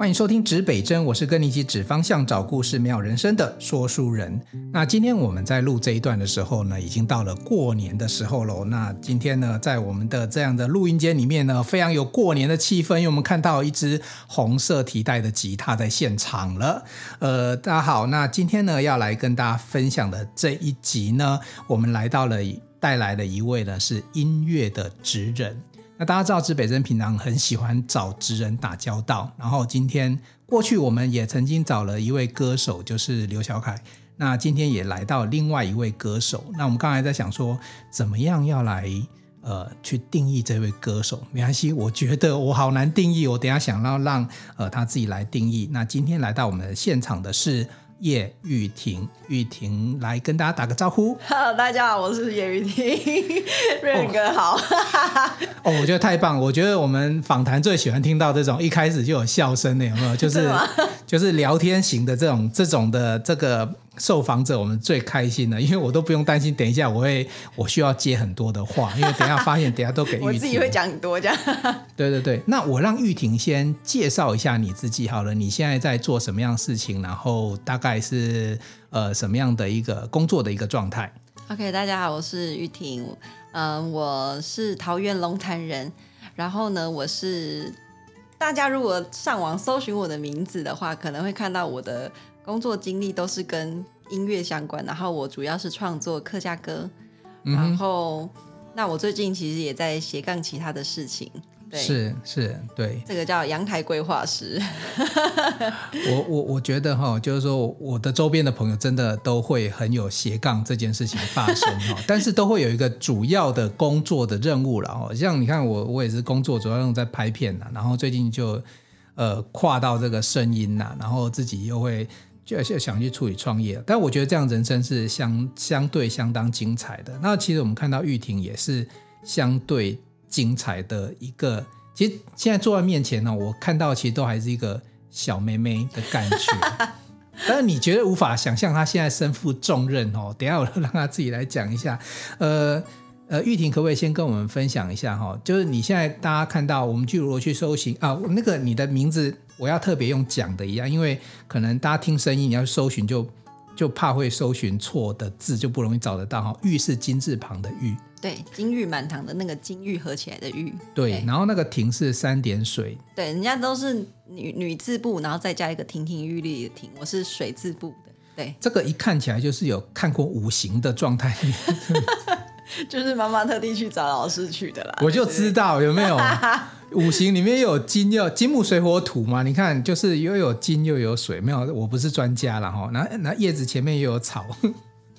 欢迎收听指北针，我是跟你一起指方向、找故事、妙人生的说书人。那今天我们在录这一段的时候呢，已经到了过年的时候喽。那今天呢，在我们的这样的录音间里面呢，非常有过年的气氛，因为我们看到一支红色提袋的吉他在现场了。呃，大家好，那今天呢，要来跟大家分享的这一集呢，我们来到了带来了一位呢是音乐的职人。那大家知道，指北针平常很喜欢找职人打交道。然后今天过去，我们也曾经找了一位歌手，就是刘小凯。那今天也来到另外一位歌手。那我们刚才在想说，怎么样要来呃去定义这位歌手？没关系，我觉得我好难定义。我等下想要让呃他自己来定义。那今天来到我们现场的是。叶玉婷，玉婷来跟大家打个招呼。Hello，大家好，我是叶玉婷，瑞仁哥好。哦，我觉得太棒！我觉得我们访谈最喜欢听到这种一开始就有笑声的，有没有？就是就是聊天型的这种这种的这个。受访者我们最开心的，因为我都不用担心，等一下我会我需要接很多的话，因为等一下发现等一下都给玉婷，我自己会讲很多这样。对对对，那我让玉婷先介绍一下你自己好了，你现在在做什么样的事情，然后大概是呃什么样的一个工作的一个状态。OK，大家好，我是玉婷，嗯、呃，我是桃园龙潭人，然后呢，我是大家如果上网搜寻我的名字的话，可能会看到我的。工作经历都是跟音乐相关，然后我主要是创作客家歌，嗯、然后那我最近其实也在斜杠其他的事情，对，是是，对，这个叫阳台规划师。我我我觉得哈，就是说我的周边的朋友真的都会很有斜杠这件事情发生哈，但是都会有一个主要的工作的任务了哈，像你看我我也是工作主要用在拍片呐，然后最近就呃跨到这个声音呐，然后自己又会。就想去处理创业，但我觉得这样人生是相相对相当精彩的。那其实我们看到玉婷也是相对精彩的一个。其实现在坐在面前呢，我看到其实都还是一个小妹妹的感觉。但是你觉得无法想象她现在身负重任哦？等一下我让她自己来讲一下。呃呃，玉婷可不可以先跟我们分享一下哈？就是你现在大家看到我们去如何去搜寻啊？那个你的名字。我要特别用讲的一样，因为可能大家听声音，你要搜寻就就怕会搜寻错的字，就不容易找得到哈。玉是金字旁的玉，对，金玉满堂的那个金玉合起来的玉，对。对，然后那个亭是三点水，对，人家都是女女字部，然后再加一个亭亭玉立的亭，我是水字部的，对。这个一看起来就是有看过五行的状态，就是妈妈特地去找老师去的啦。我就知道有没有。五行里面有金，又有金木水火土嘛？你看，就是又有金又有水，没有，我不是专家了哈。那那叶子前面又有草。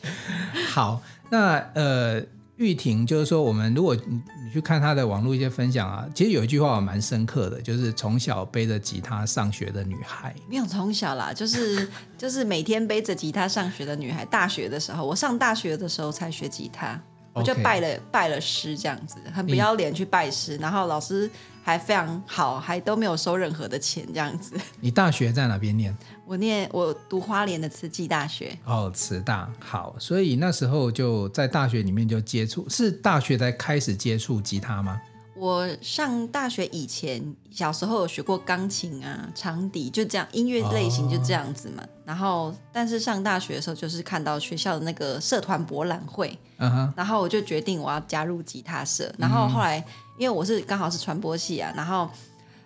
好，那呃，玉婷就是说，我们如果你你去看她的网络一些分享啊，其实有一句话我蛮深刻的，就是从小背着吉他上学的女孩。没有从小啦，就是就是每天背着吉他上学的女孩。大学的时候，我上大学的时候才学吉他，我就拜了.拜了师这样子，很不要脸去拜师，然后老师。还非常好，还都没有收任何的钱，这样子。你大学在哪边念？我念我读花莲的慈济大学。哦，慈大好，所以那时候就在大学里面就接触，是大学才开始接触吉他吗？我上大学以前，小时候有学过钢琴啊、长笛，就这样音乐类型就这样子嘛。哦、然后，但是上大学的时候，就是看到学校的那个社团博览会，嗯，然后我就决定我要加入吉他社。然后后来，嗯、因为我是刚好是传播系啊，然后，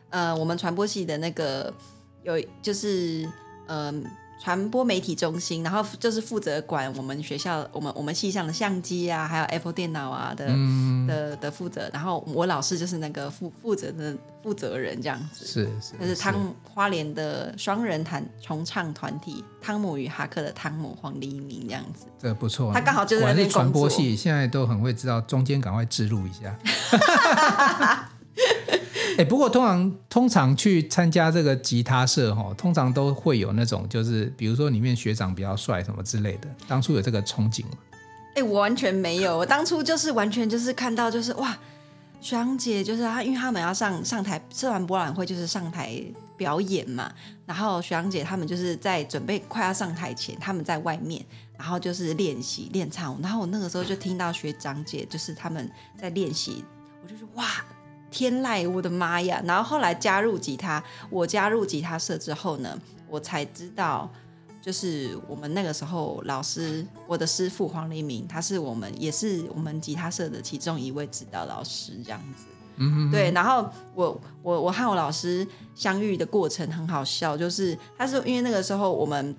呃，我们传播系的那个有就是，嗯、呃。传播媒体中心，然后就是负责管我们学校、我们我们系上的相机啊，还有 Apple 电脑啊的、嗯、的的负责。然后我老师就是那个负负责的负责人，这样子。是是。就是汤花莲的双人弹重唱团体汤姆与哈克的汤姆黄黎明这样子。这个不错。他刚好就是在那边传播系，现在都很会知道中间赶快置入一下。哎，不过通常通常去参加这个吉他社哈，通常都会有那种就是，比如说里面学长比较帅什么之类的。当初有这个憧憬吗？哎，我完全没有。我当初就是完全就是看到就是哇，学长姐就是他，因为他们要上上台，社团博览会就是上台表演嘛。然后学长姐他们就是在准备快要上台前，他们在外面，然后就是练习练唱。然后我那个时候就听到学长姐就是他们在练习，我就说哇。天籁，我的妈呀！然后后来加入吉他，我加入吉他社之后呢，我才知道，就是我们那个时候老师，我的师傅黄黎明，他是我们也是我们吉他社的其中一位指导老师，这样子。嗯对。然后我我我和我老师相遇的过程很好笑，就是他是因为那个时候我们。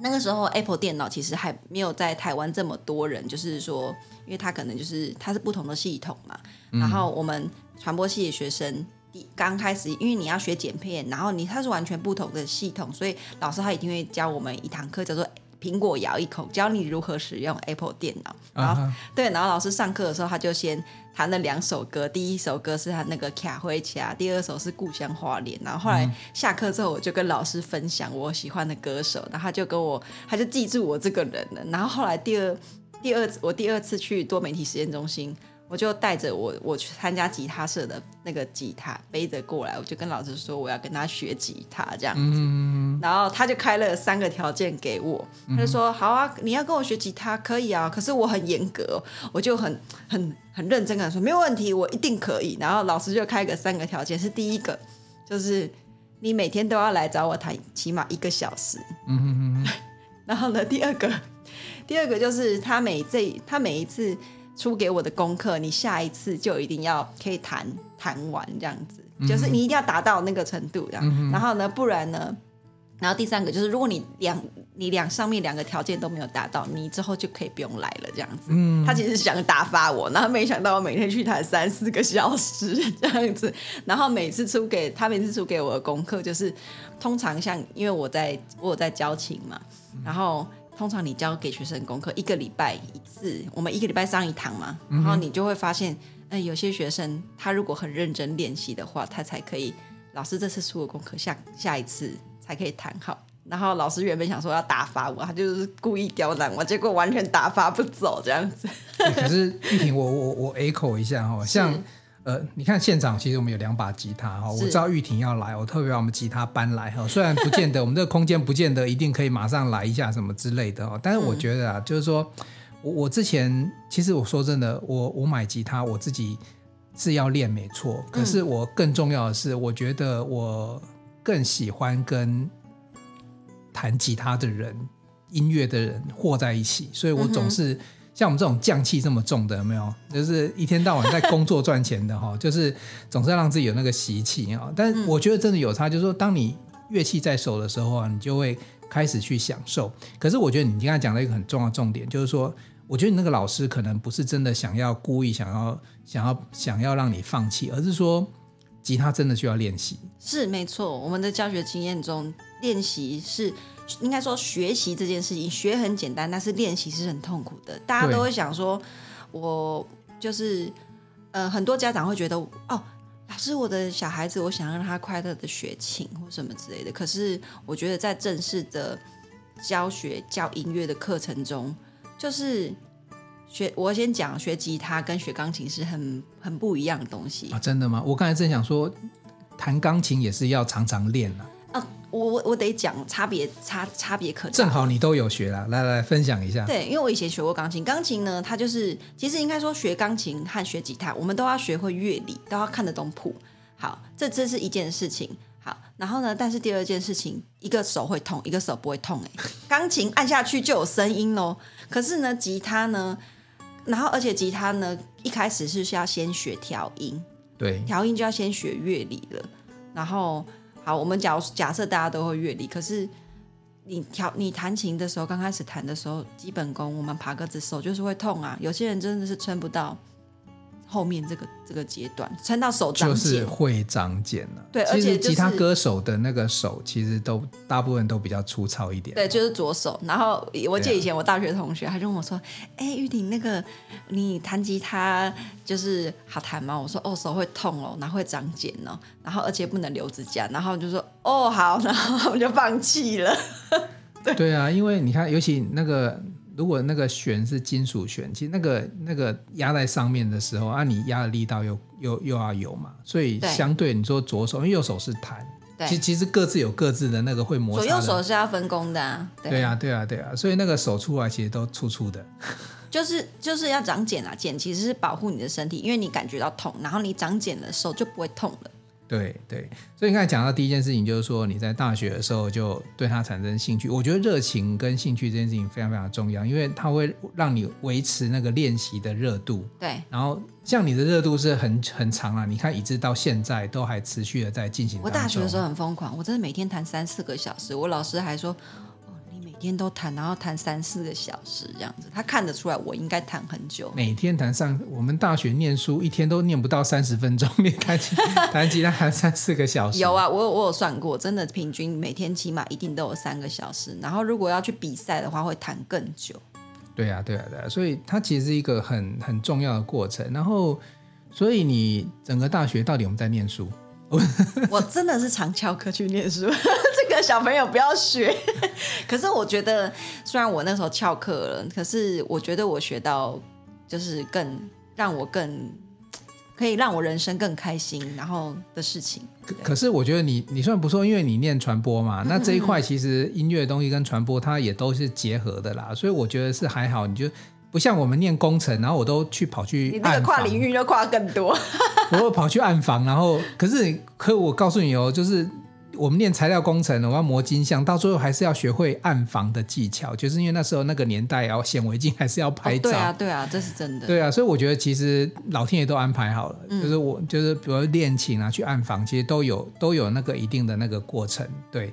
那个时候，Apple 电脑其实还没有在台湾这么多人，就是说，因为它可能就是它是不同的系统嘛。嗯、然后我们传播系的学生刚开始，因为你要学剪片，然后你它是完全不同的系统，所以老师他一定会教我们一堂课，叫做。苹果咬一口，教你如何使用 Apple 电脑。然后，uh huh. 对，然后老师上课的时候，他就先弹了两首歌。第一首歌是他那个卡灰卡，第二首是故乡花莲。然后后来下课之后，我就跟老师分享我喜欢的歌手，然后他就跟我，他就记住我这个人了。然后后来第二第二我第二次去多媒体实验中心。我就带着我我去参加吉他社的那个吉他背着过来，我就跟老师说我要跟他学吉他这样子，嗯、然后他就开了三个条件给我，他就说、嗯、好啊，你要跟我学吉他可以啊，可是我很严格，我就很很很认真跟他说没有问题，我一定可以。然后老师就开个三个条件，是第一个就是你每天都要来找我弹起码一个小时，嗯 然后呢，第二个第二个就是他每这他每一次。出给我的功课，你下一次就一定要可以弹弹完这样子，就是你一定要达到那个程度这样。嗯、然后呢，不然呢，然后第三个就是，如果你两你两上面两个条件都没有达到，你之后就可以不用来了这样子。嗯、他其实是想打发我，然后没想到我每天去弹三四个小时这样子，然后每次出给他每次出给我的功课就是，通常像因为我在我有在教琴嘛，然后。通常你教给学生功课一个礼拜一次，我们一个礼拜上一堂嘛，然后你就会发现，哎，有些学生他如果很认真练习的话，他才可以，老师这次出的功课下下一次才可以弹好。然后老师原本想说要打发我，他就是故意刁难我，结果完全打发不走这样子。可是玉婷，我我我 echo 一下哈，像。呃，你看现场，其实我们有两把吉他哈。是我知道玉婷要来，我特别把我们吉他搬来哈。虽然不见得我们这个空间不见得一定可以马上来一下什么之类的哦，但是我觉得啊，嗯、就是说我我之前其实我说真的，我我买吉他我自己是要练没错，可是我更重要的是，我觉得我更喜欢跟弹吉他的人、音乐的人和在一起，所以我总是。嗯像我们这种匠气这么重的，有没有？就是一天到晚在工作赚钱的哈，就是总是要让自己有那个习气啊。但我觉得真的有差，就是说，当你乐器在手的时候啊，你就会开始去享受。可是我觉得你刚才讲了一个很重要的重点，就是说，我觉得你那个老师可能不是真的想要故意想要想要想要让你放弃，而是说吉他真的需要练习。是没错，我们的教学经验中，练习是。应该说，学习这件事情学很简单，但是练习是很痛苦的。大家都会想说，我就是呃，很多家长会觉得，哦，老师，我的小孩子，我想让他快乐的学琴或什么之类的。可是，我觉得在正式的教学教音乐的课程中，就是学我先讲学吉他跟学钢琴是很很不一样的东西啊。真的吗？我刚才正想说，弹钢琴也是要常常练啊。我我我得讲差别差差别可大。正好你都有学了，来来分享一下。对，因为我以前学过钢琴，钢琴呢，它就是其实应该说学钢琴和学吉他，我们都要学会乐理，都要看得懂谱。好，这这是一件事情。好，然后呢，但是第二件事情，一个手会痛，一个手不会痛。哎，钢琴按下去就有声音喽。可是呢，吉他呢，然后而且吉他呢，一开始是需要先学调音，对，调音就要先学乐理了，然后。好，我们假假设大家都会乐理，可是你调你弹琴的时候，刚开始弹的时候，基本功我们爬格子手就是会痛啊。有些人真的是撑不到后面这个这个阶段，撑到手就是会长茧了。对，而且、就是、吉他歌手的那个手其实都大部分都比较粗糙一点。对，就是左手。然后我记得以前我大学同学，他就问我说：“哎、啊，玉婷，那个你弹吉他就是好弹吗？”我说：“哦，手会痛哦，然后会长茧哦，然后而且不能留指甲。”然后就说：“哦，好。”然后我就放弃了。对，对啊，因为你看，尤其那个。如果那个弦是金属弦，其实那个那个压在上面的时候，啊，你压的力道又又又要有嘛，所以相对你说左手，因为右手是弹，对其实其实各自有各自的那个会摩擦。左右手是要分工的啊。对，对啊，对啊，对啊，所以那个手出来其实都粗粗的。就是就是要长茧啊，茧其实是保护你的身体，因为你感觉到痛，然后你长茧的时候就不会痛了。对对，所以你刚才讲到第一件事情，就是说你在大学的时候就对它产生兴趣。我觉得热情跟兴趣这件事情非常非常重要，因为它会让你维持那个练习的热度。对，然后像你的热度是很很长啊，你看一直到现在都还持续的在进行。我大学的时候很疯狂，我真的每天弹三四个小时，我老师还说。每天都弹，然后弹三四个小时这样子，他看得出来我应该弹很久。每天弹上，我们大学念书一天都念不到三十分钟，你 弹吉弹吉他弹三四个小时。有啊，我有我有算过，真的平均每天起码一定都有三个小时。然后如果要去比赛的话，会弹更久。对啊，对啊，对啊，所以它其实是一个很很重要的过程。然后，所以你整个大学到底我们在念书？我真的是常翘课去念书。这个小朋友不要学，可是我觉得，虽然我那时候翘课了，可是我觉得我学到就是更让我更可以让我人生更开心，然后的事情。可可是我觉得你你算不错，因为你念传播嘛，那这一块其实音乐的东西跟传播它也都是结合的啦，所以我觉得是还好。你就不像我们念工程，然后我都去跑去，你那个跨领域就跨更多。我会跑去暗房，然后可是可我告诉你哦，就是。我们念材料工程，我要磨金像，到最后还是要学会暗房的技巧，就是因为那时候那个年代要显微镜还是要拍照。哦。对啊，对啊，这是真的。对啊，所以我觉得其实老天爷都安排好了，嗯、就是我就是比如练琴啊，去暗房，其实都有都有那个一定的那个过程。对，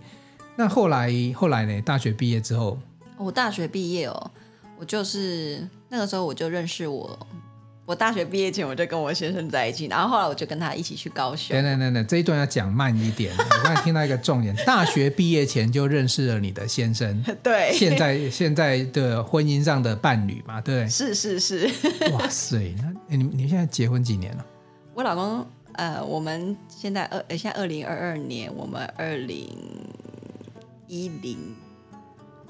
那后来后来呢？大学毕业之后，我大学毕业哦，我就是那个时候我就认识我。我大学毕业前我就跟我先生在一起，然后后来我就跟他一起去高雄。等等等等，这一段要讲慢一点。我刚才听到一个重点，大学毕业前就认识了你的先生，对，现在现在的婚姻上的伴侣嘛，对，是是是。哇塞，那你你现在结婚几年了？我老公呃，我们现在二现在二零二二年，我们二零一零，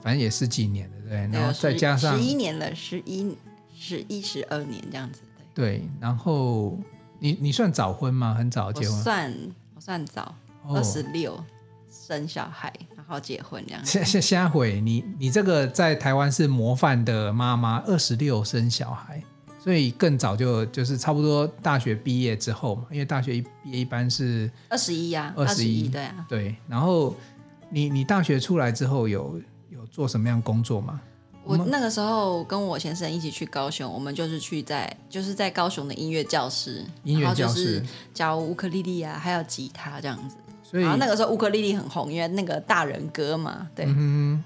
反正也十几年了，对，然后再加上十一年了，十一。十一十二年这样子，对。对，然后你你算早婚吗？很早结婚？我算我算早，二十六生小孩，然后结婚这样子。下下下回你你这个在台湾是模范的妈妈，二十六生小孩，所以更早就就是差不多大学毕业之后嘛，因为大学一毕业一般是二十一呀，二十一对啊，对。然后你你大学出来之后有有做什么样工作吗？我那个时候跟我先生一起去高雄，我们就是去在就是在高雄的音乐教室，音乐教室，教乌克丽丽啊，还有吉他这样子。所以然后那个时候乌克丽丽很红，因为那个大人歌嘛。对，嗯、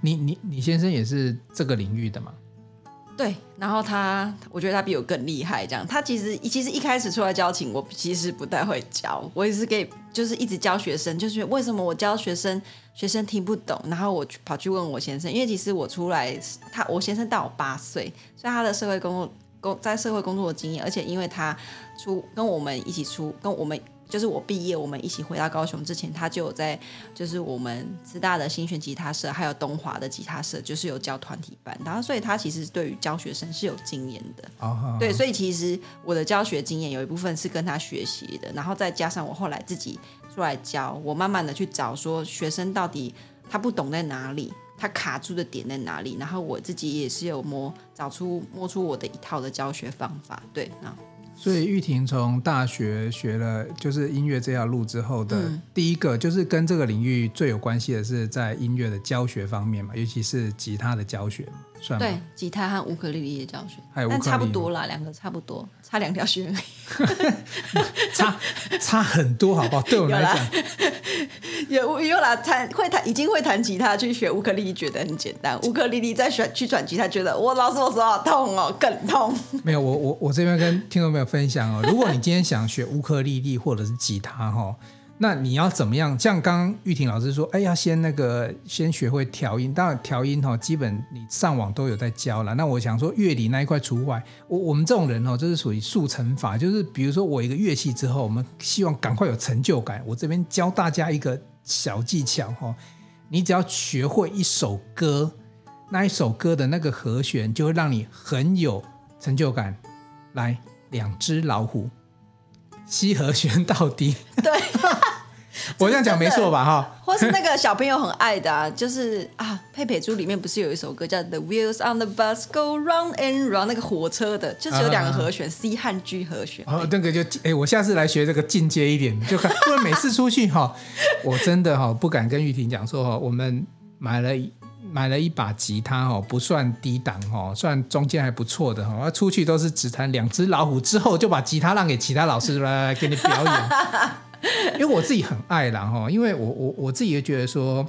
你你你先生也是这个领域的吗？对，然后他，我觉得他比我更厉害。这样，他其实其实一开始出来教琴，我其实不太会教，我也是给，就是一直教学生。就是为什么我教学生，学生听不懂，然后我跑去问我先生，因为其实我出来，他我先生大我八岁，所以他的社会工作工在社会工作的经验，而且因为他出跟我们一起出跟我们。就是我毕业，我们一起回到高雄之前，他就有在，就是我们师大的新选吉他社，还有东华的吉他社，就是有教团体班，然后所以他其实对于教学生是有经验的。Oh, oh, oh. 对，所以其实我的教学经验有一部分是跟他学习的，然后再加上我后来自己出来教，我慢慢的去找说学生到底他不懂在哪里，他卡住的点在哪里，然后我自己也是有摸找出摸出我的一套的教学方法。对，那。所以玉婷从大学学了就是音乐这条路之后的第一个，就是跟这个领域最有关系的是在音乐的教学方面嘛，尤其是吉他的教学，算？对，吉他和乌克丽丽的教学，还有但差不多啦，两个差不多，差两条弦 差差很多，好不好？对我来讲。有 有啦，弹会弹，已经会弹吉他，去学乌克丽丽觉得很简单。乌克丽丽再选去转吉他，觉得我老师我手好痛哦，更痛。没有，我我我这边跟听众朋友分享哦，如果你今天想学乌克丽丽或者是吉他哈。那你要怎么样？像刚刚玉婷老师说，哎，要先那个先学会调音。当然调音哈，基本你上网都有在教了。那我想说乐理那一块除外。我我们这种人哦，就是属于速成法，就是比如说我一个乐器之后，我们希望赶快有成就感。我这边教大家一个小技巧哈，你只要学会一首歌，那一首歌的那个和弦就会让你很有成就感。来，两只老虎。C 和弦到底，对，我这样讲没错吧？哈，或是那个小朋友很爱的啊，就是啊，佩佩猪里面不是有一首歌叫《The Wheels on the Bus Go Round and Round》，那个火车的，就是有两个和弦、啊、C 和 G 和弦。哦，那个就哎，我下次来学这个进阶一点，就看，因为每次出去哈，我真的哈不敢跟玉婷讲说哈，我们买了。买了一把吉他哦，不算低档哦，算中间还不错的哈。出去都是只弹两只老虎，之后就把吉他让给其他老师来 给你表演。因为我自己很爱啦哈，因为我我我自己也觉得说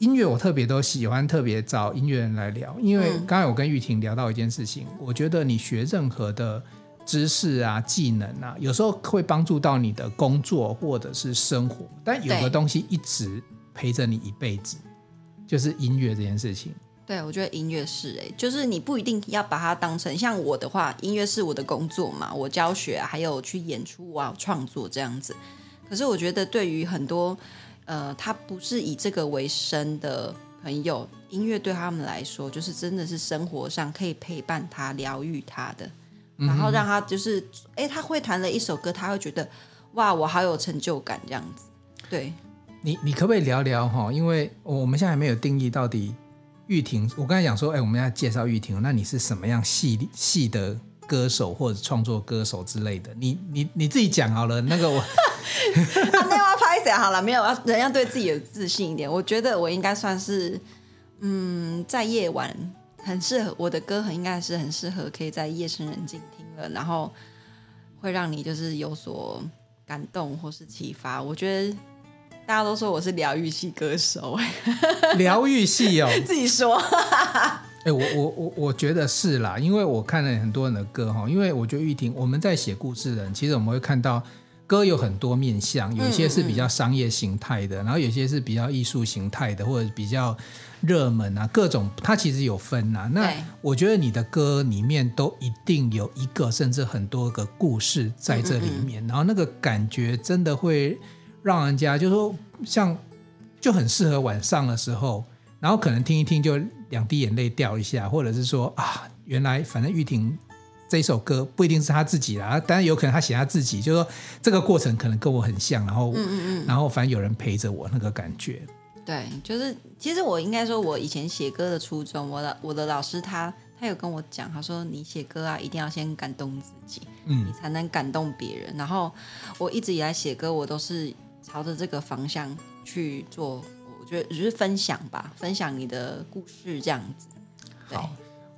音乐我特别都喜欢，特别找音乐人来聊。因为刚才我跟玉婷聊到一件事情，我觉得你学任何的知识啊、技能啊，有时候会帮助到你的工作或者是生活，但有个东西一直陪着你一辈子。就是音乐这件事情，对，我觉得音乐是哎、欸，就是你不一定要把它当成像我的话，音乐是我的工作嘛，我教学、啊、还有去演出啊、创作这样子。可是我觉得对于很多呃，他不是以这个为生的朋友，音乐对他们来说，就是真的是生活上可以陪伴他、疗愈他的，然后让他就是哎、嗯，他会弹了一首歌，他会觉得哇，我好有成就感这样子，对。你你可不可以聊聊哈？因为我们现在还没有定义到底玉婷。我刚才讲说，哎，我们要介绍玉婷，那你是什么样系系的歌手或者创作歌手之类的？你你你自己讲好了。那个我，那要拍谁好了？没有，要人要对自己有自信一点。我觉得我应该算是，嗯，在夜晚很适合我的歌，很应该是很适合可以在夜深人静听了，然后会让你就是有所感动或是启发。我觉得。大家都说我是疗愈系歌手，疗愈系哦，自己说。哎、欸，我我我我觉得是啦，因为我看了很多人的歌哈，因为我觉得玉婷，我们在写故事的人，其实我们会看到歌有很多面向，有一些是比较商业形态的，嗯嗯，然后有些是比较艺术形态的，或者比较热门啊，各种它其实有分呐。那我觉得你的歌里面都一定有一个甚至很多个故事在这里面，然后那个感觉真的会。让人家就是说像就很适合晚上的时候，然后可能听一听就两滴眼泪掉一下，或者是说啊，原来反正玉婷这首歌不一定是他自己啦，当然有可能他写他自己，就是说这个过程可能跟我很像，然后嗯嗯嗯，然后反正有人陪着我那个感觉。对，就是其实我应该说，我以前写歌的初衷，我的我的老师他他有跟我讲，他说你写歌啊，一定要先感动自己，嗯，你才能感动别人。然后我一直以来写歌，我都是。朝着这个方向去做，我觉得只是分享吧，分享你的故事这样子。好，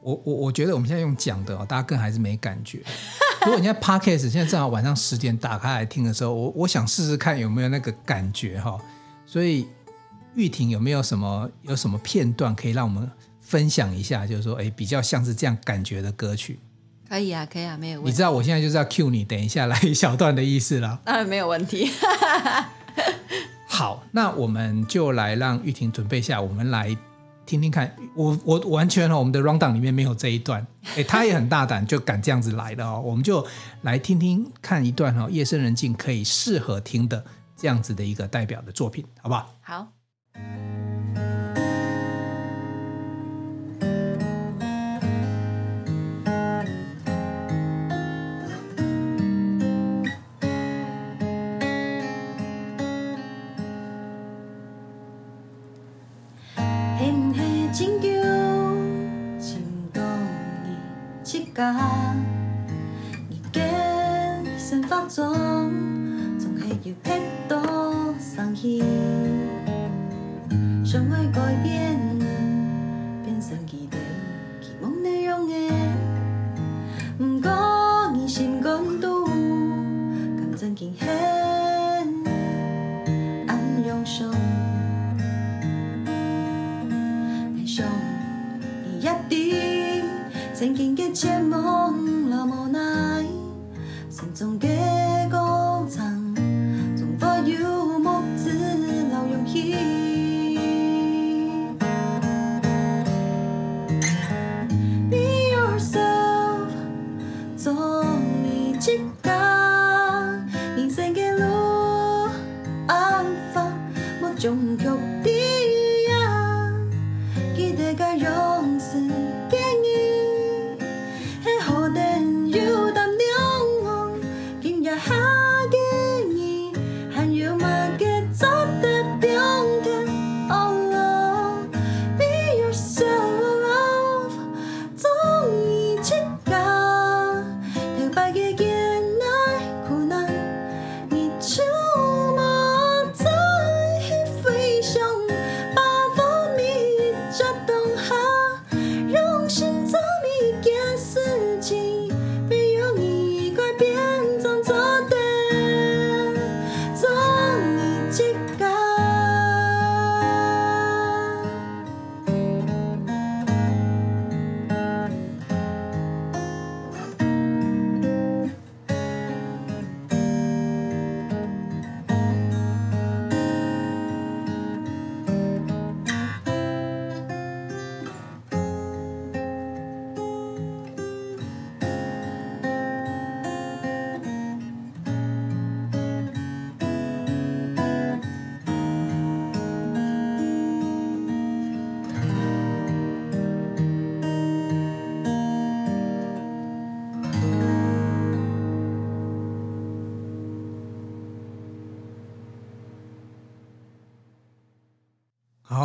我我我觉得我们现在用讲的，哦大家更还是没感觉。如果你在 Podcast 现在正好晚上十点打开来听的时候，我我想试试看有没有那个感觉哈。所以玉婷有没有什么有什么片段可以让我们分享一下？就是说，哎，比较像是这样感觉的歌曲。可以啊，可以啊，没有问题。你知道我现在就是要 cue 你，等一下来一小段的意思了。当然没有问题。好，那我们就来让玉婷准备一下，我们来听听看。我我完全哦我们的 rundown 里面没有这一段，哎，他也很大胆，就敢这样子来的哦。我们就来听听看一段哦，夜深人静可以适合听的这样子的一个代表的作品，好不好？好。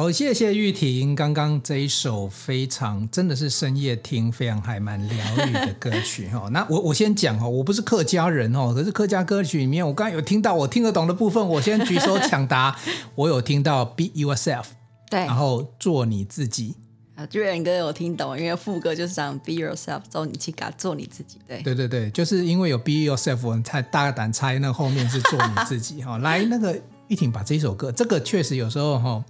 好，谢谢玉婷。刚刚这一首非常真的是深夜听，非常还蛮疗愈的歌曲 哈。那我我先讲哦，我不是客家人哦，可是客家歌曲里面，我刚刚有听到我听得懂的部分，我先举手抢答。我有听到 Be Yourself，对，然后做你自己。啊，巨人哥有听懂，因为副歌就是讲 Be Yourself，做你去嘎，做你自己。对，对对对，就是因为有 Be Yourself，我才大胆猜那后面是做你自己哈。来，那个玉婷把这首歌，这个确实有时候哈。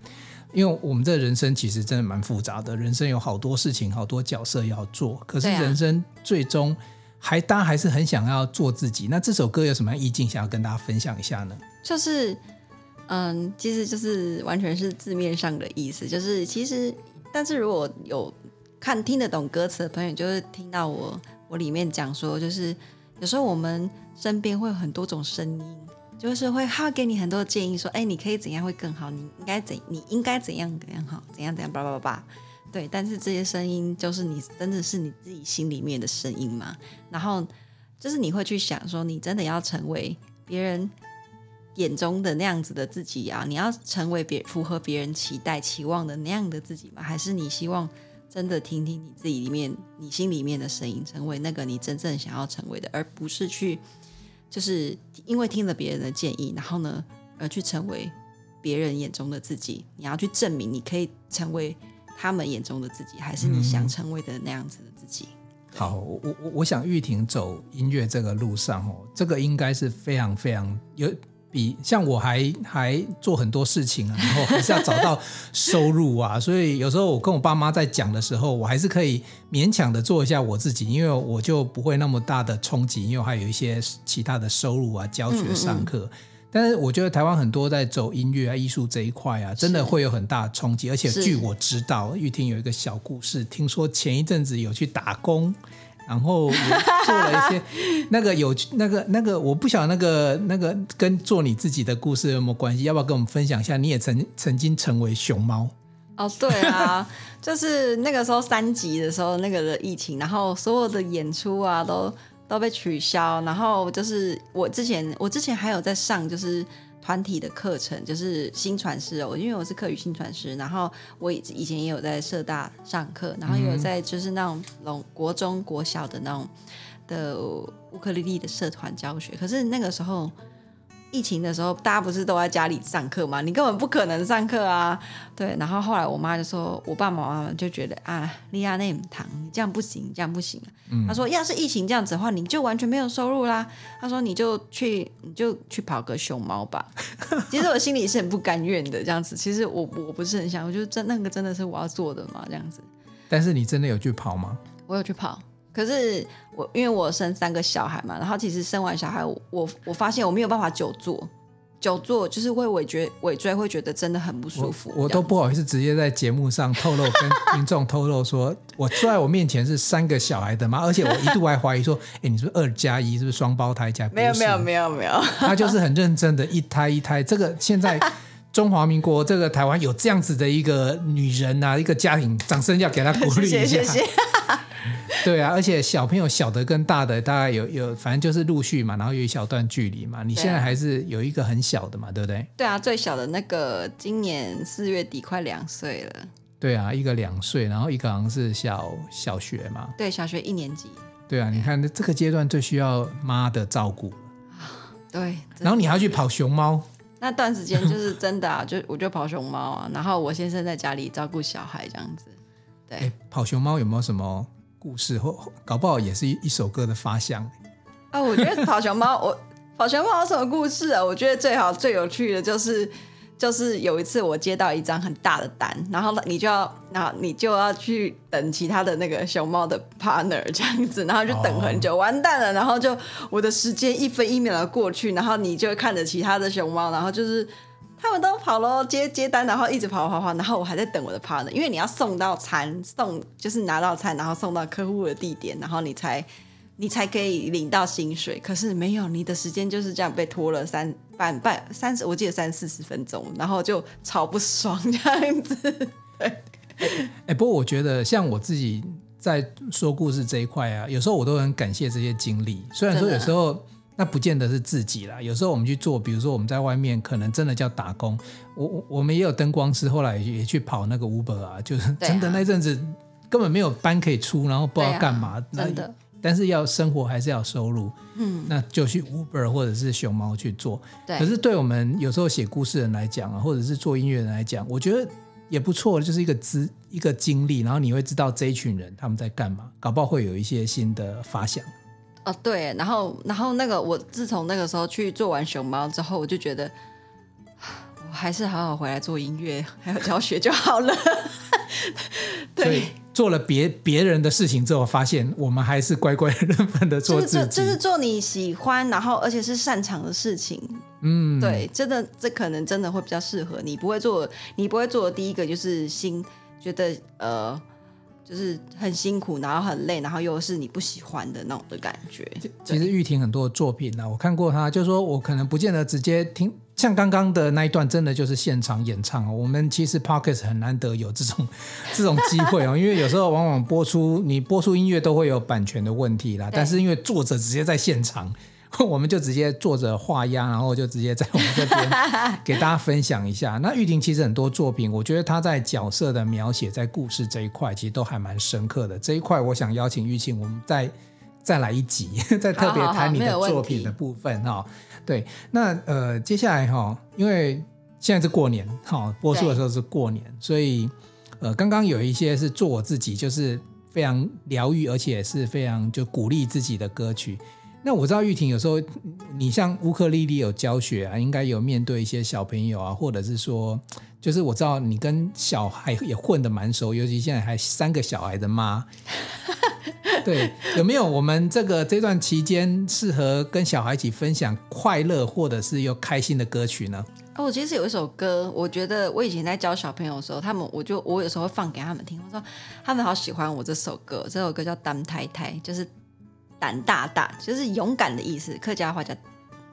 因为我们这人生其实真的蛮复杂的，人生有好多事情、好多角色要做，可是人生最终还大家还是很想要做自己。那这首歌有什么意境想要跟大家分享一下呢？就是，嗯，其实就是完全是字面上的意思，就是其实，但是如果有看听得懂歌词的朋友，就会听到我我里面讲说，就是有时候我们身边会有很多种声音。就是会，他会给你很多建议，说，哎，你可以怎样会更好？你应该怎，你应该怎样怎样好？怎样怎样叭叭叭叭，对。但是这些声音，就是你真的是你自己心里面的声音嘛？然后就是你会去想说，你真的要成为别人眼中的那样子的自己啊？你要成为别符合别人期待期望的那样的自己吗？还是你希望真的听听你自己里面你心里面的声音，成为那个你真正想要成为的，而不是去。就是因为听了别人的建议，然后呢，而去成为别人眼中的自己。你要去证明你可以成为他们眼中的自己，还是你想成为的那样子的自己？嗯、好，我我我想玉婷走音乐这个路上哦，这个应该是非常非常有。比像我还还做很多事情啊，然后还是要找到收入啊，所以有时候我跟我爸妈在讲的时候，我还是可以勉强的做一下我自己，因为我就不会那么大的冲击，因为我还有一些其他的收入啊，教学、上课。嗯嗯嗯。但是我觉得台湾很多在走音乐啊、艺术这一块啊，真的会有很大的冲击，而且据我知道，玉婷有一个小故事，听说前一阵子有去打工。然后做了一些那个有那个那个我不晓得那个那个跟做你自己的故事有没有关系？要不要跟我们分享一下？你也曾曾经成为熊猫哦？对啊，就是那个时候三级的时候，那个的疫情，然后所有的演出啊都都被取消，然后就是我之前我之前还有在上就是。团体的课程就是新传师哦，因为我是课语新传师，然后我以以前也有在社大上课，然后也有在就是那种龙国中国小的那种的乌克丽丽的社团教学，可是那个时候。疫情的时候，大家不是都在家里上课吗？你根本不可能上课啊！对，然后后来我妈就说，我爸爸妈妈就觉得啊，利亚内姆堂，你这样不行，这样不行。嗯，他说，要是疫情这样子的话，你就完全没有收入啦。他说，你就去，你就去跑个熊猫吧。其实我心里是很不甘愿的，这样子。其实我我不是很想，我觉得真那个真的是我要做的嘛，这样子。但是你真的有去跑吗？我有去跑。可是我因为我生三个小孩嘛，然后其实生完小孩，我我发现我没有办法久坐，久坐就是会尾椎尾椎会觉得真的很不舒服。我，我都不好意思直接在节目上透露，跟 听众透露说，我坐在我面前是三个小孩的妈，而且我一度还怀疑说，哎，你是不是二加一，是不是双胞胎加？没有没有没有没有，他就是很认真的一胎一胎。这个现在中华民国这个台湾有这样子的一个女人啊，一个家庭，掌声要给她鼓励一下。谢谢谢谢 对啊，而且小朋友小的跟大的大概有有，反正就是陆续嘛，然后有一小段距离嘛。你现在还是有一个很小的嘛，对不对？对啊，最小的那个今年四月底快两岁了。对啊，一个两岁，然后一个好像是小小学嘛。对，小学一年级。对啊，你看这个阶段最需要妈的照顾。对。然后你还要去跑熊猫。那段时间就是真的啊，就我就跑熊猫啊，然后我先生在家里照顾小孩这样子。对。跑熊猫有没有什么？故事或搞不好也是一一首歌的发香啊！我觉得跑熊猫，我跑熊猫有什么故事啊？我觉得最好最有趣的就是，就是有一次我接到一张很大的单，然后你就要，然后你就要去等其他的那个熊猫的 partner 这样子，然后就等很久，完蛋了，然后就我的时间一分一秒的过去，然后你就看着其他的熊猫，然后就是。他们都跑喽接接单，然后一直跑跑跑，然后我还在等我的 partner，因为你要送到餐，送就是拿到餐，然后送到客户的地点，然后你才你才可以领到薪水。可是没有，你的时间就是这样被拖了三半半三十，我记得三四十分钟，然后就超不爽这样子。对，哎、欸，不过我觉得像我自己在说故事这一块啊，有时候我都很感谢这些经历，虽然说有时候。那不见得是自己啦。有时候我们去做，比如说我们在外面可能真的叫打工。我我我们也有灯光师，后来也去跑那个 Uber 啊，就是 真的那阵子根本没有班可以出，然后不知道干嘛。啊、真的。但是要生活还是要收入，嗯，那就去 Uber 或者是熊猫去做。对。可是对我们有时候写故事人来讲啊，或者是做音乐人来讲，我觉得也不错，就是一个资一个经历，然后你会知道这一群人他们在干嘛，搞不好会有一些新的发想。哦，对，然后然后那个我自从那个时候去做完熊猫之后，我就觉得我还是好好回来做音乐还有教学就好了。对。做了别别人的事情之后，发现我们还是乖乖认份的做自己。就是、就是做你喜欢，然后而且是擅长的事情。嗯，对，真的，这可能真的会比较适合你。不会做，你不会做的第一个就是心觉得呃，就是很辛苦，然后很累，然后又是你不喜欢的那种的感觉。其实玉婷很多的作品呢、啊，我看过她，就是说我可能不见得直接听。像刚刚的那一段，真的就是现场演唱哦。我们其实 p o c k e t 很难得有这种 这种机会哦，因为有时候往往播出你播出音乐都会有版权的问题啦。但是因为作者直接在现场，我们就直接坐着画押，然后就直接在我们这边 给大家分享一下。那玉婷其实很多作品，我觉得她在角色的描写，在故事这一块，其实都还蛮深刻的。这一块，我想邀请玉婷，我们再再来一集，再特别谈你的作品的部分哈。对，那呃，接下来哈，因为现在是过年哈，播出的时候是过年，所以呃，刚刚有一些是做我自己，就是非常疗愈，而且是非常就鼓励自己的歌曲。那我知道玉婷有时候你像乌克丽丽有教学啊，应该有面对一些小朋友啊，或者是说，就是我知道你跟小孩也混得蛮熟，尤其现在还三个小孩的妈。对，有没有我们这个这段期间适合跟小孩一起分享快乐或者是又开心的歌曲呢？哦，我其实有一首歌，我觉得我以前在教小朋友的时候，他们我就我有时候会放给他们听，我说他们好喜欢我这首歌，这首歌叫《当太太》，就是胆大大，就是勇敢的意思，客家话叫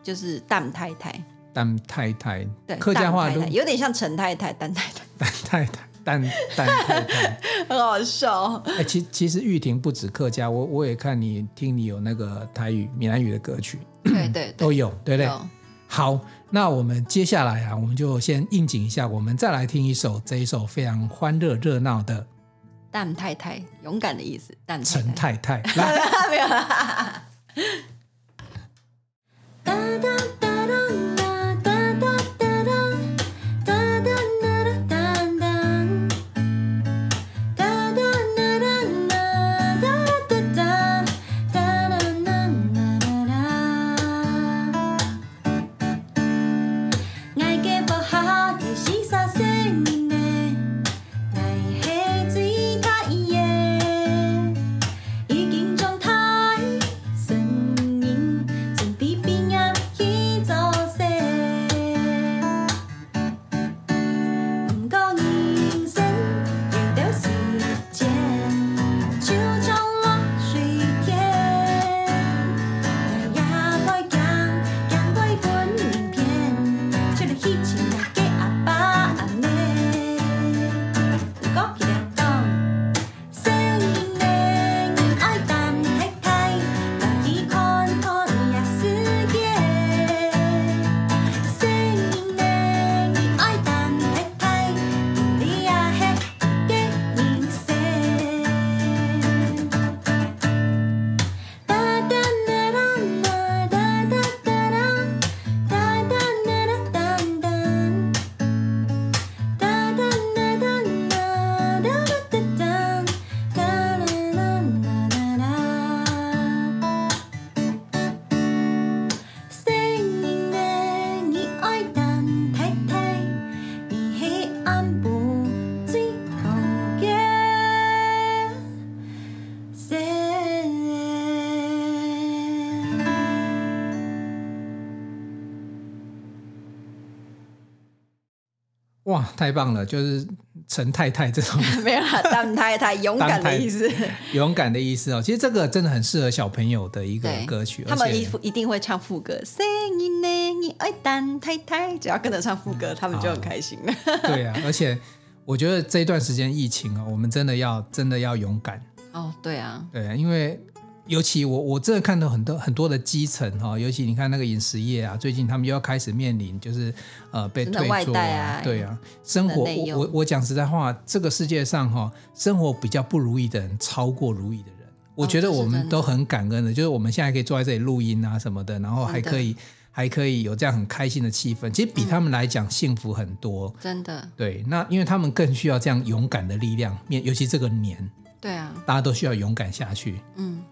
就是胆太太。胆太太，对，客家话有点像陈太太，胆太太，胆太太。但但太太 很好笑。哎、欸，其其实玉婷不止客家，我我也看你听你有那个台语、闽南语的歌曲，对对，对都有，对不对？好，那我们接下来啊，我们就先应景一下，我们再来听一首这一首非常欢乐热闹的《胆太太》，勇敢的意思。蛋陈太太，来，没有啦。哇，太棒了！就是陈太太这种 没有啦，当太太勇敢的意思，勇敢的意思哦。其实这个真的很适合小朋友的一个歌曲，他们一一定会唱副歌。声音呢，你爱当太太，只要跟着唱副歌，他们就很开心了。对啊，而且我觉得这一段时间疫情啊，我们真的要真的要勇敢哦。对啊，对啊，因为尤其我我真的看到很多很多的基层哈，尤其你看那个饮食业啊，最近他们又要开始面临就是呃被退租啊，啊对啊，生活我我我讲实在话，这个世界上哈，生活比较不如意的人超过如意的人，我觉得我们都很感恩的，哦、就是我们现在可以坐在这里录音啊什么的，然后还可以还可以有这样很开心的气氛，其实比他们来讲幸福很多，真的。对，那因为他们更需要这样勇敢的力量面，尤其这个年，对啊，大家都需要勇敢下去，嗯。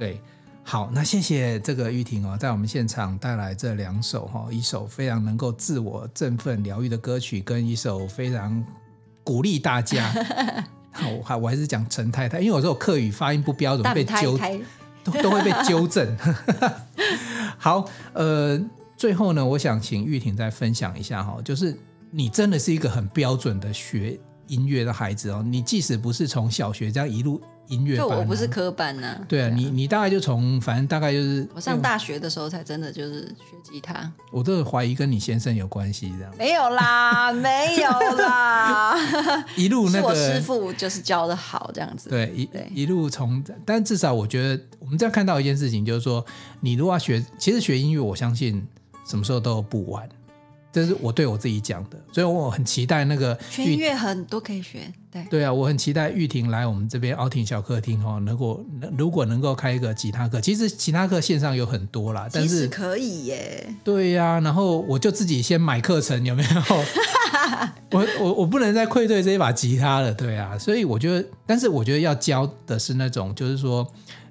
对，好，那谢谢这个玉婷哦，在我们现场带来这两首哈，一首非常能够自我振奋疗愈的歌曲，跟一首非常鼓励大家。我还我还是讲陈太太，因为我说我客语发音不标准，被纠都都会被纠正。好，呃，最后呢，我想请玉婷再分享一下哈，就是你真的是一个很标准的学音乐的孩子哦，你即使不是从小学这样一路。音乐班、啊，就我不是科班呐、啊。对啊，你你大概就从反正大概就是我上大学的时候才真的就是学吉他。我都怀疑跟你先生有关系这样。没有啦，没有啦。一路那个我师傅就是教的好这样子。对，一对一路从，但至少我觉得我们这样看到一件事情，就是说你如果要学，其实学音乐，我相信什么时候都不晚。这是我对我自己讲的，所以我很期待那个学音乐很多可以学，对对啊，我很期待玉婷来我们这边奥婷小客厅哦，如果如果能够开一个吉他课，其实吉他课线上有很多啦，但是可以耶，对呀、啊，然后我就自己先买课程，有没有？我我我不能再愧对这一把吉他了，对啊，所以我觉得，但是我觉得要教的是那种，就是说，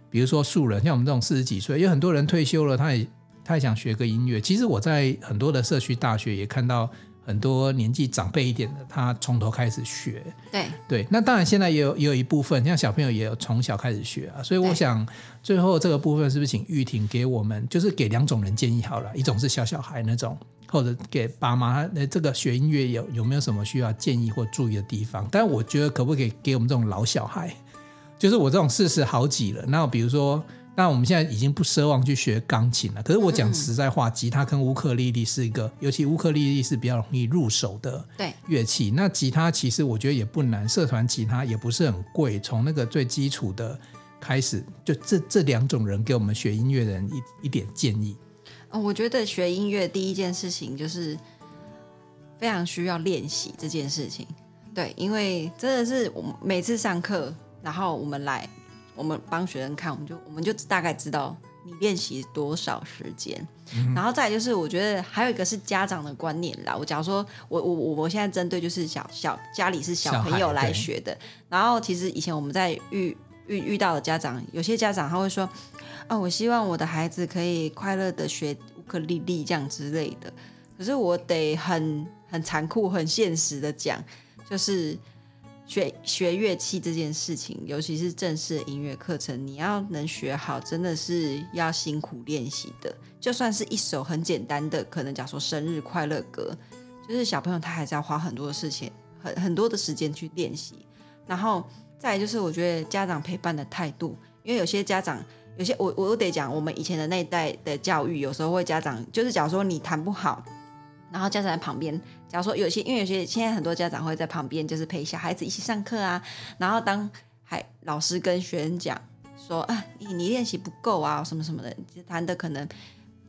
比如说素人，像我们这种四十几岁，有很多人退休了，他也。他也想学个音乐，其实我在很多的社区大学也看到很多年纪长辈一点的，他从头开始学。对对，那当然现在也有也有一部分，像小朋友也有从小开始学啊。所以我想最后这个部分是不是请玉婷给我们，就是给两种人建议好了，一种是小小孩那种，或者给爸妈，那这个学音乐有有没有什么需要建议或注意的地方？但我觉得可不可以给我们这种老小孩，就是我这种四十好几了，那比如说。那我们现在已经不奢望去学钢琴了。可是我讲实在话，吉他跟乌克丽丽是一个，尤其乌克丽丽是比较容易入手的乐器。那吉他其实我觉得也不难，社团吉他也不是很贵。从那个最基础的开始，就这这两种人给我们学音乐的人一一点建议。哦我觉得学音乐第一件事情就是非常需要练习这件事情。对，因为真的是我们每次上课，然后我们来。我们帮学生看，我们就我们就大概知道你练习多少时间，嗯、然后再来就是我觉得还有一个是家长的观念啦。我假如说我我我我现在针对就是小小家里是小朋友来学的，然后其实以前我们在遇遇遇到的家长，有些家长他会说啊，我希望我的孩子可以快乐的学乌克丽丽这样之类的。可是我得很很残酷、很现实的讲，就是。学学乐器这件事情，尤其是正式的音乐课程，你要能学好，真的是要辛苦练习的。就算是一首很简单的，可能假说生日快乐歌，就是小朋友他还是要花很多的事情，很很多的时间去练习。然后再来就是，我觉得家长陪伴的态度，因为有些家长，有些我我得讲，我们以前的那一代的教育，有时候会家长就是，假如说你弹不好。然后家长在旁边，假如说有些，因为有些现在很多家长会在旁边，就是陪小孩子一起上课啊。然后当还老师跟学生讲说啊，你你练习不够啊，什么什么的，弹的可能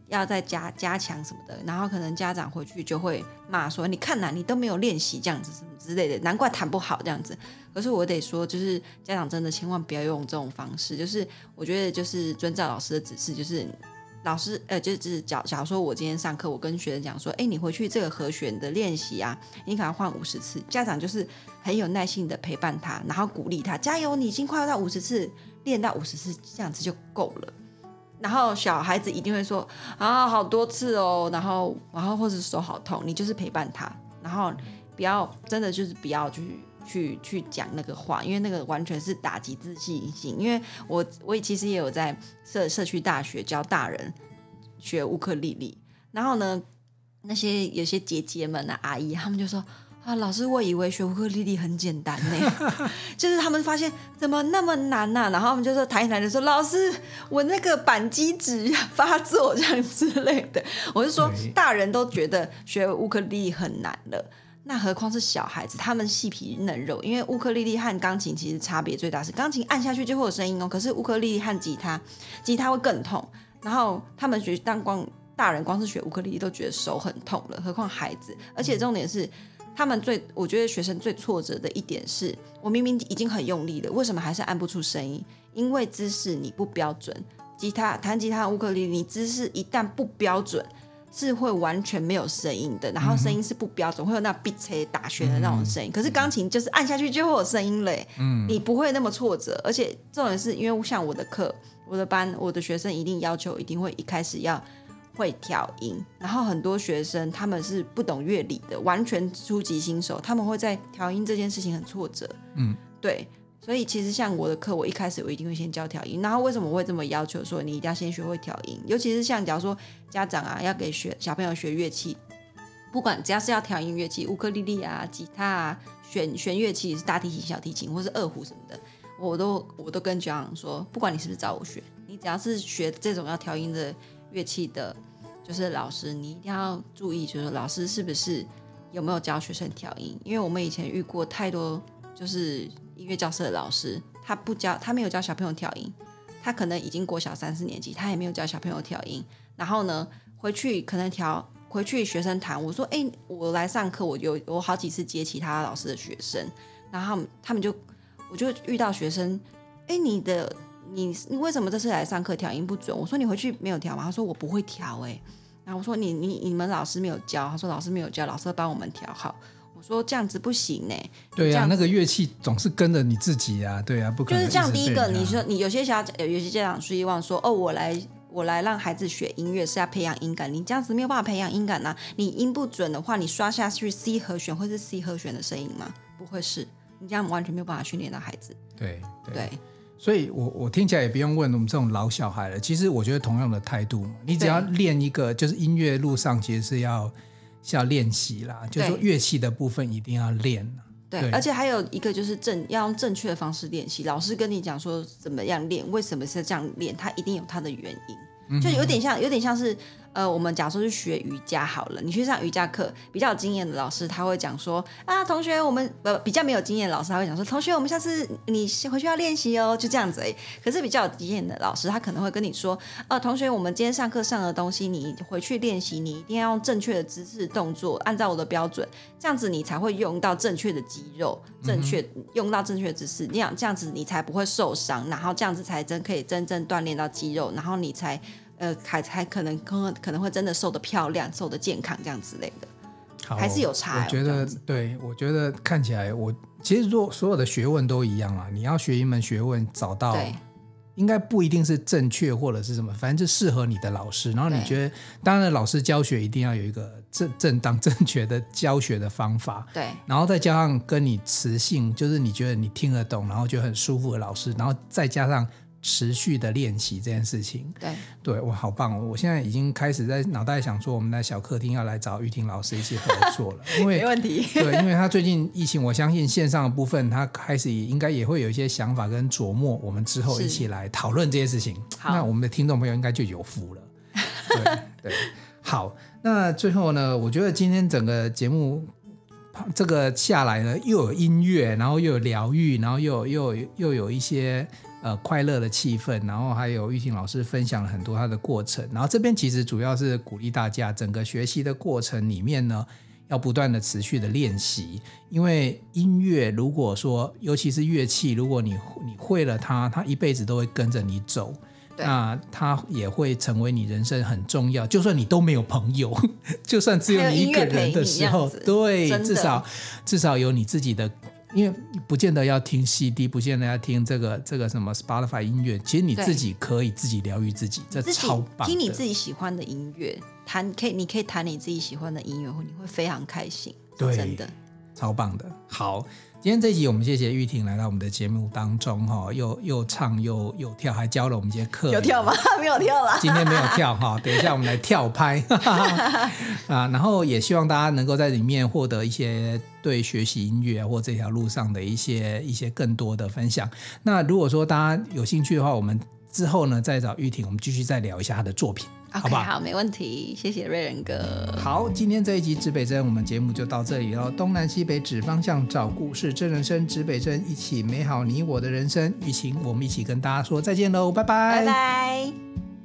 要再加加强什么的。然后可能家长回去就会骂说，你看呐，你都没有练习这样子什么之类的，难怪弹不好这样子。可是我得说，就是家长真的千万不要用这种方式，就是我觉得就是遵照老师的指示，就是。老师，呃，就是假假如说我今天上课，我跟学生讲说，哎，你回去这个和弦的练习啊，你可能换五十次。家长就是很有耐心的陪伴他，然后鼓励他，加油，你已经快要到五十次，练到五十次这样子就够了。然后小孩子一定会说啊，好多次哦，然后然后或者手好痛，你就是陪伴他，然后不要真的就是不要去。去去讲那个话，因为那个完全是打击自信心。因为我我其实也有在社社区大学教大人学乌克丽丽，然后呢，那些有些姐姐们啊、阿姨，他们就说啊，老师，我以为学乌克丽丽很简单呢，就是他们发现怎么那么难呢、啊？然后他们就说谈一谈就说老师，我那个板机指 发作这样之类的。我就说大人都觉得学乌克丽丽很难了。那何况是小孩子，他们细皮嫩肉。因为乌克丽丽和钢琴其实差别最大是，钢琴按下去就会有声音哦，可是乌克丽丽和吉他，吉他会更痛。然后他们学当光大人光是学乌克丽丽都觉得手很痛了，何况孩子。而且重点是，他们最我觉得学生最挫折的一点是，我明明已经很用力了，为什么还是按不出声音？因为姿势你不标准。吉他弹吉他乌克丽丽，你姿势一旦不标准。是会完全没有声音的，然后声音是不标准，嗯、会有那哔切打旋的那种声音。嗯、可是钢琴就是按下去就会有声音嘞，嗯，你不会那么挫折。而且重点是因为像我的课，我的班，我的学生一定要求一定会一开始要会调音，然后很多学生他们是不懂乐理的，完全初级新手，他们会在调音这件事情很挫折，嗯，对。所以其实像我的课，我一开始我一定会先教调音。然后为什么会这么要求说你一定要先学会调音？尤其是像假如说家长啊要给学小朋友学乐器，不管只要是要调音乐器，乌克丽丽啊、吉他啊、弦弦乐器是大提琴、小提琴或是二胡什么的，我都我都跟家长说，不管你是不是找我学，你只要是学这种要调音的乐器的，就是老师，你一定要注意，就是老师是不是有没有教学生调音？因为我们以前遇过太多就是。音乐教室的老师，他不教，他没有教小朋友调音，他可能已经国小三四年级，他也没有教小朋友调音。然后呢，回去可能调，回去学生谈，我说，哎、我来上课，我有我好几次接其他老师的学生，然后他们就，我就遇到学生，哎、你的你你为什么这次来上课调音不准？我说你回去没有调吗？他说我不会调，哎，然后我说你你你们老师没有教，他说老师没有教，老师帮我们调好。我说这样子不行呢。对呀、啊，那个乐器总是跟着你自己啊，对啊，不可能。就是这样。第一个，你说你有些家有些家长希望说，哦，我来我来让孩子学音乐是要培养音感，你这样子没有办法培养音感呐、啊。你音不准的话，你刷下去 C 和弦会是 C 和弦的声音吗？不会是，你这样完全没有办法训练到孩子。对对，对所以我我听起来也不用问我们这种老小孩了。其实我觉得同样的态度，你只要练一个，就是音乐路上其实是要。是要练习啦，就是说乐器的部分一定要练。对，对，而且还有一个就是正要用正确的方式练习。老师跟你讲说怎么样练，为什么是这样练，他一定有他的原因，就有点像，有点像是。呃，我们假如说是学瑜伽好了，你去上瑜伽课，比较有经验的老师他会讲说啊，同学，我们呃比较没有经验的老师他会讲说，同学，我们下次你回去要练习哦，就这样子诶。可是比较有经验的老师，他可能会跟你说，呃，同学，我们今天上课上的东西，你回去练习，你一定要用正确的姿势动作，按照我的标准，这样子你才会用到正确的肌肉，正确用到正确的姿势，这样这样子你才不会受伤，然后这样子才真可以真正锻炼到肌肉，然后你才。呃，还才可能可能可能会真的瘦得漂亮，瘦得健康这样之类的，好还是有差。我觉得，对我觉得看起来，我其实做所有的学问都一样啊。你要学一门学问，找到应该不一定是正确或者是什么，反正就适合你的老师。然后你觉得，当然老师教学一定要有一个正正当正确的教学的方法，对。然后再加上跟你磁性，就是你觉得你听得懂，然后觉得很舒服的老师，然后再加上。持续的练习这件事情，对对，我，好棒哦！我现在已经开始在脑袋想说，我们的小客厅要来找玉婷老师一起合作了，因为没问题。对，因为他最近疫情，我相信线上的部分，他开始应该也会有一些想法跟琢磨，我们之后一起来讨论这些事情。好那我们的听众朋友应该就有福了。对对，好，那最后呢，我觉得今天整个节目这个下来呢，又有音乐，然后又有疗愈，然后又又又有一些。呃，快乐的气氛，然后还有玉婷老师分享了很多她的过程，然后这边其实主要是鼓励大家，整个学习的过程里面呢，要不断的持续的练习，因为音乐如果说，尤其是乐器，如果你你会了它，它一辈子都会跟着你走，那它也会成为你人生很重要，就算你都没有朋友，就算只有你一个人的时候，对，至少至少有你自己的。因为不见得要听 CD，不见得要听这个这个什么 Spotify 音乐，其实你自己可以自己疗愈自己，这超棒。听你自己喜欢的音乐，弹可以，你可以弹你自己喜欢的音乐，你会非常开心。对，真的，超棒的。好。今天这集我们谢谢玉婷来到我们的节目当中哈，又又唱又又跳，还教了我们一些课。有跳吗？没有跳啦。今天没有跳哈，等一下我们来跳拍 啊，然后也希望大家能够在里面获得一些对学习音乐或这条路上的一些一些更多的分享。那如果说大家有兴趣的话，我们。之后呢，再找玉婷，我们继续再聊一下她的作品，okay, 好吧好？好，没问题，谢谢瑞仁哥。好，今天这一集指北针，我们节目就到这里喽。东南西北指方向，找故事，真人生，指北针，一起美好你我的人生。玉晴，我们一起跟大家说再见喽，拜拜，拜拜。